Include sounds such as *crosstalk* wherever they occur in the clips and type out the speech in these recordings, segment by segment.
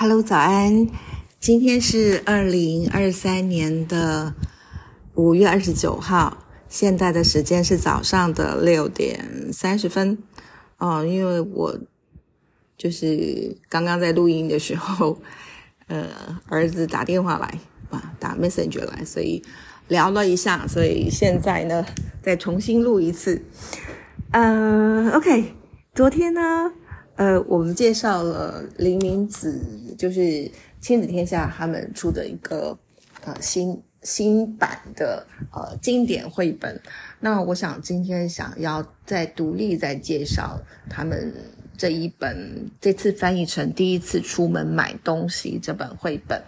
Hello，早安！今天是二零二三年的五月二十九号，现在的时间是早上的六点三十分。哦，因为我就是刚刚在录音的时候，*laughs* 呃，儿子打电话来，啊，打 Messenger 来，所以聊了一下，所以现在呢，再重新录一次。呃，OK，昨天呢？呃，我们介绍了林明子，就是亲子天下他们出的一个呃新新版的呃经典绘本。那我想今天想要再独立再介绍他们这一本，这次翻译成第一次出门买东西这本绘本。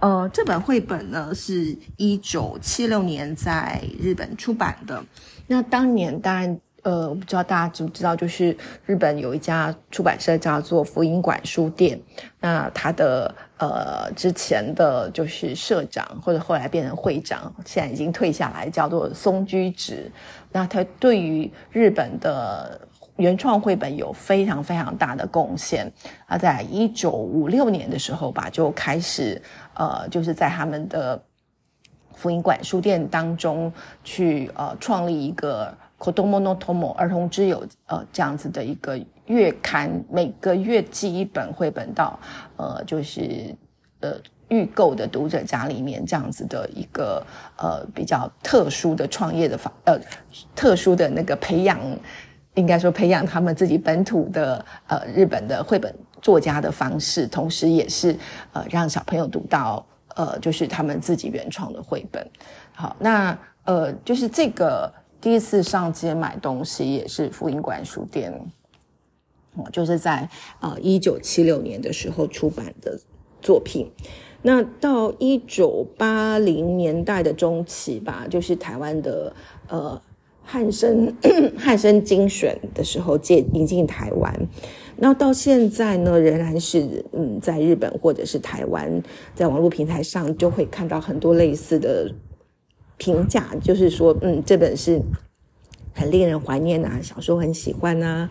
呃，这本绘本呢是一九七六年在日本出版的。那当年当然。呃，我不知道大家知不知道，就是日本有一家出版社叫做福音馆书店。那他的呃之前的就是社长，或者后来变成会长，现在已经退下来，叫做松居直。那他对于日本的原创绘本有非常非常大的贡献。他在一九五六年的时候吧，就开始呃，就是在他们的福音馆书店当中去呃创立一个。Kodomo no Tomo 儿童之友，呃，这样子的一个月刊，每个月寄一本绘本到，呃，就是呃预购的读者家里面，这样子的一个呃比较特殊的创业的方，呃，特殊的那个培养，应该说培养他们自己本土的呃日本的绘本作家的方式，同时也是呃让小朋友读到呃就是他们自己原创的绘本。好，那呃就是这个。第一次上街买东西也是福音馆书店，哦，就是在呃一九七六年的时候出版的作品。那到一九八零年代的中期吧，就是台湾的呃汉生 *clears throat* 汉生精选的时候借引进台湾。那到现在呢，仍然是嗯，在日本或者是台湾，在网络平台上就会看到很多类似的。评价就是说，嗯，这本是很令人怀念呐，小时候很喜欢啊，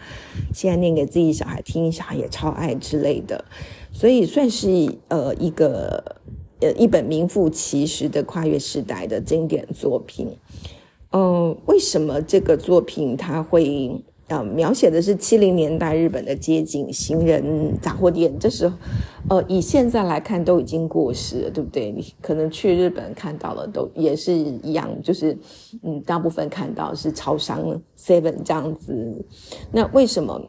现在念给自己小孩听，小孩也超爱之类的，所以算是呃一个呃一本名副其实的跨越时代的经典作品。嗯，为什么这个作品它会？呃，描写的是七零年代日本的街景、行人、杂货店。这时候，呃，以现在来看都已经过时了，对不对？你可能去日本看到了，都也是一样，就是嗯，大部分看到是超商 Seven 这样子。那为什么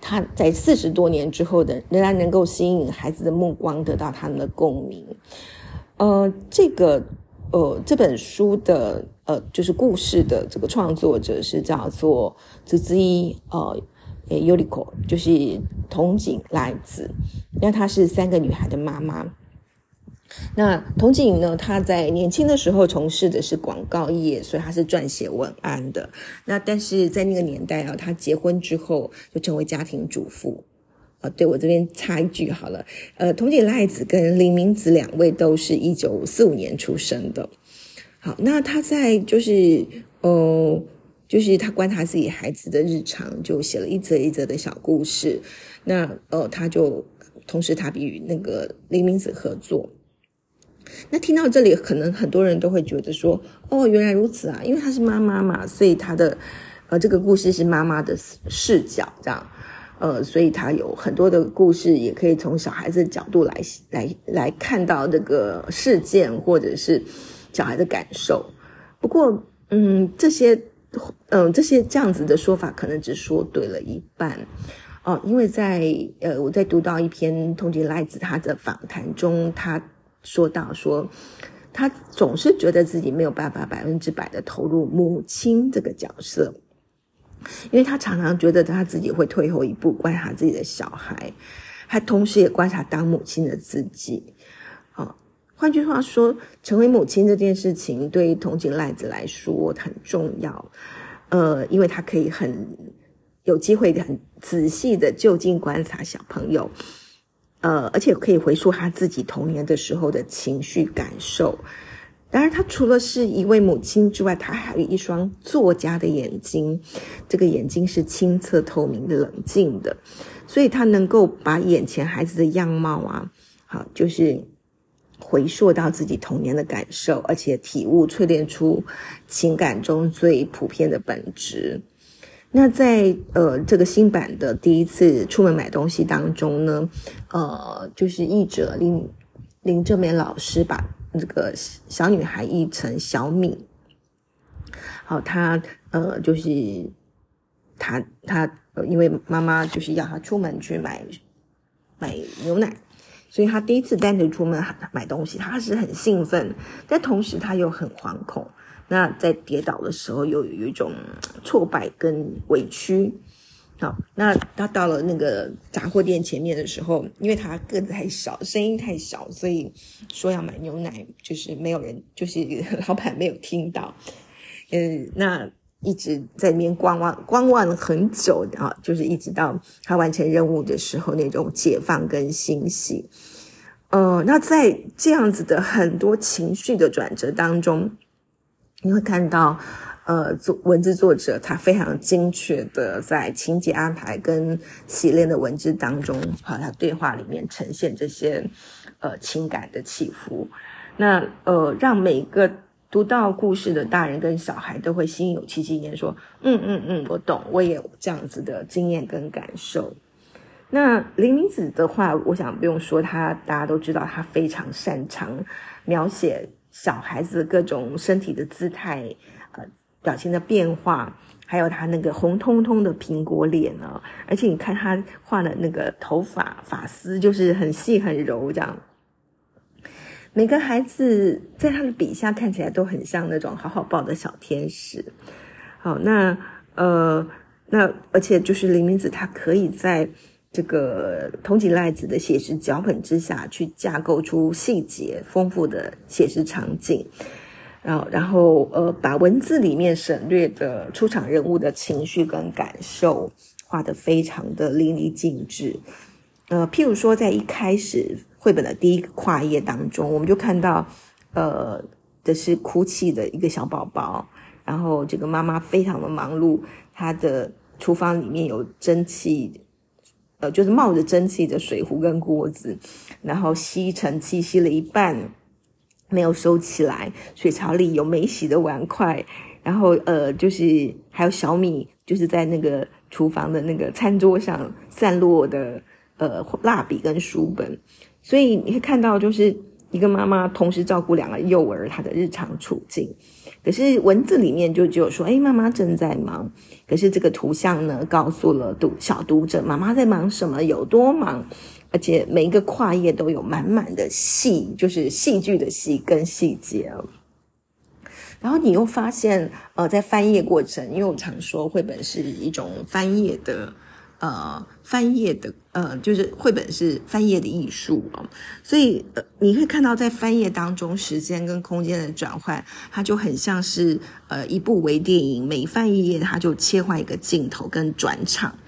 他在四十多年之后的仍然能够吸引孩子的目光，得到他们的共鸣？呃，这个。呃，这本书的呃，就是故事的这个创作者是叫做子子一呃，Yuriko，就是童景来子。那她是三个女孩的妈妈。那童景呢，她在年轻的时候从事的是广告业，所以她是撰写文案的。那但是在那个年代啊，她结婚之后就成为家庭主妇。啊，对我这边插一句好了，呃，童井赖子跟林明子两位都是一九四五年出生的。好，那他在就是，呃，就是他观察自己孩子的日常，就写了一则一则的小故事。那呃，他就同时他与那个林明子合作。那听到这里，可能很多人都会觉得说，哦，原来如此啊，因为他是妈妈嘛，所以他的呃这个故事是妈妈的视角这样。呃，所以他有很多的故事，也可以从小孩子的角度来来来看到这个事件，或者是小孩的感受。不过，嗯，这些，嗯，这些这样子的说法，可能只说对了一半哦。因为在呃，我在读到一篇通缉赖子他的访谈中，他说到说，他总是觉得自己没有办法百分之百的投入母亲这个角色。因为他常常觉得他自己会退后一步，观察自己的小孩，他同时也观察当母亲的自己。啊，换句话说，成为母亲这件事情对于同情赖子来说很重要。呃，因为他可以很有机会很仔细的就近观察小朋友，呃，而且可以回溯他自己童年的时候的情绪感受。当然，她除了是一位母亲之外，她还有一双作家的眼睛。这个眼睛是清澈透明的、冷静的。所以他能够把眼前孩子的样貌啊，好，就是回溯到自己童年的感受，而且体悟淬炼出情感中最普遍的本质。那在呃这个新版的第一次出门买东西当中呢，呃，就是译者林林正美老师把这个小女孩译成小米，好，她呃就是她她因为妈妈就是要她出门去买买牛奶，所以她第一次单独出门买东西，她是很兴奋，但同时她又很惶恐。那在跌倒的时候，又有一种挫败跟委屈。好，那他到了那个杂货店前面的时候，因为他个子太小，声音太小，所以说要买牛奶，就是没有人，就是老板没有听到。嗯，*laughs* 那一直在里面观望，观望了很久啊，就是一直到他完成任务的时候，那种解放跟欣喜。呃，那在这样子的很多情绪的转折当中。你会看到，呃，作文字作者他非常精确的在情节安排跟洗练的文字当中，和，他对话里面呈现这些呃情感的起伏，那呃让每个读到故事的大人跟小孩都会心有戚戚焉，说嗯嗯嗯，我懂，我也有这样子的经验跟感受。那林明子的话，我想不用说，他大家都知道，他非常擅长描写。小孩子各种身体的姿态，呃，表情的变化，还有他那个红彤彤的苹果脸呢，而且你看他画的那个头发发丝，就是很细很柔这样。每个孩子在他的笔下看起来都很像那种好好抱的小天使。好，那呃，那而且就是林明子，他可以在。这个通缉赖子的写实脚本之下去架构出细节丰富的写实场景，然后，然后，呃，把文字里面省略的出场人物的情绪跟感受画得非常的淋漓尽致。呃，譬如说，在一开始绘本的第一个跨页当中，我们就看到，呃，的是哭泣的一个小宝宝，然后这个妈妈非常的忙碌，她的厨房里面有蒸汽。呃，就是冒着蒸汽的水壶跟锅子，然后吸尘器吸了一半没有收起来，水槽里有没洗的碗筷，然后呃，就是还有小米，就是在那个厨房的那个餐桌上散落的呃蜡笔跟书本，所以你会看到就是。一个妈妈同时照顾两个幼儿，她的日常处境。可是文字里面就只有说：“哎，妈妈正在忙。”可是这个图像呢，告诉了读小读者，妈妈在忙什么，有多忙，而且每一个跨页都有满满的戏，就是戏剧的戏跟细节。然后你又发现，呃，在翻页过程，因为我常说绘本是一种翻页的。呃，翻页的呃，就是绘本是翻页的艺术哦，所以呃，你会看到在翻页当中，时间跟空间的转换，它就很像是呃一部微电影，每翻一页，它就切换一个镜头跟转场，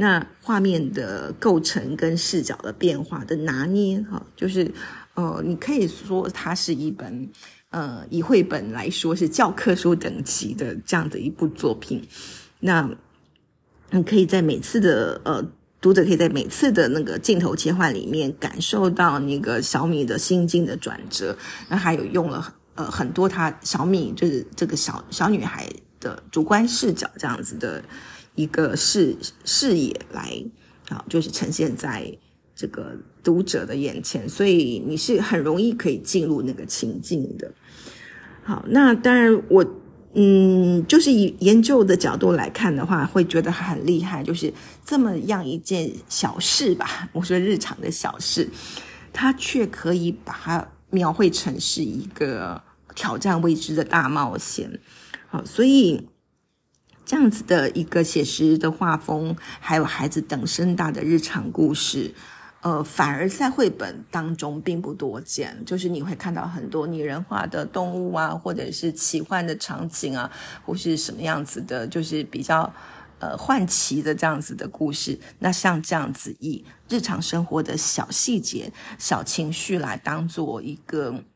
那画面的构成跟视角的变化的拿捏哈，就是呃，你可以说它是一本呃以绘本来说是教科书等级的这样的一部作品，那。你可以在每次的呃，读者可以在每次的那个镜头切换里面感受到那个小米的心境的转折。那还有用了呃很多他小米就是这个小小女孩的主观视角这样子的一个视视野来啊，就是呈现在这个读者的眼前，所以你是很容易可以进入那个情境的。好，那当然我。嗯，就是以研究的角度来看的话，会觉得很厉害。就是这么样一件小事吧，*laughs* 我说日常的小事，它却可以把它描绘成是一个挑战未知的大冒险。好，所以这样子的一个写实的画风，还有孩子等身大的日常故事。呃，反而在绘本当中并不多见，就是你会看到很多拟人化的动物啊，或者是奇幻的场景啊，或是什么样子的，就是比较呃换奇的这样子的故事。那像这样子以日常生活的小细节、小情绪来当做一个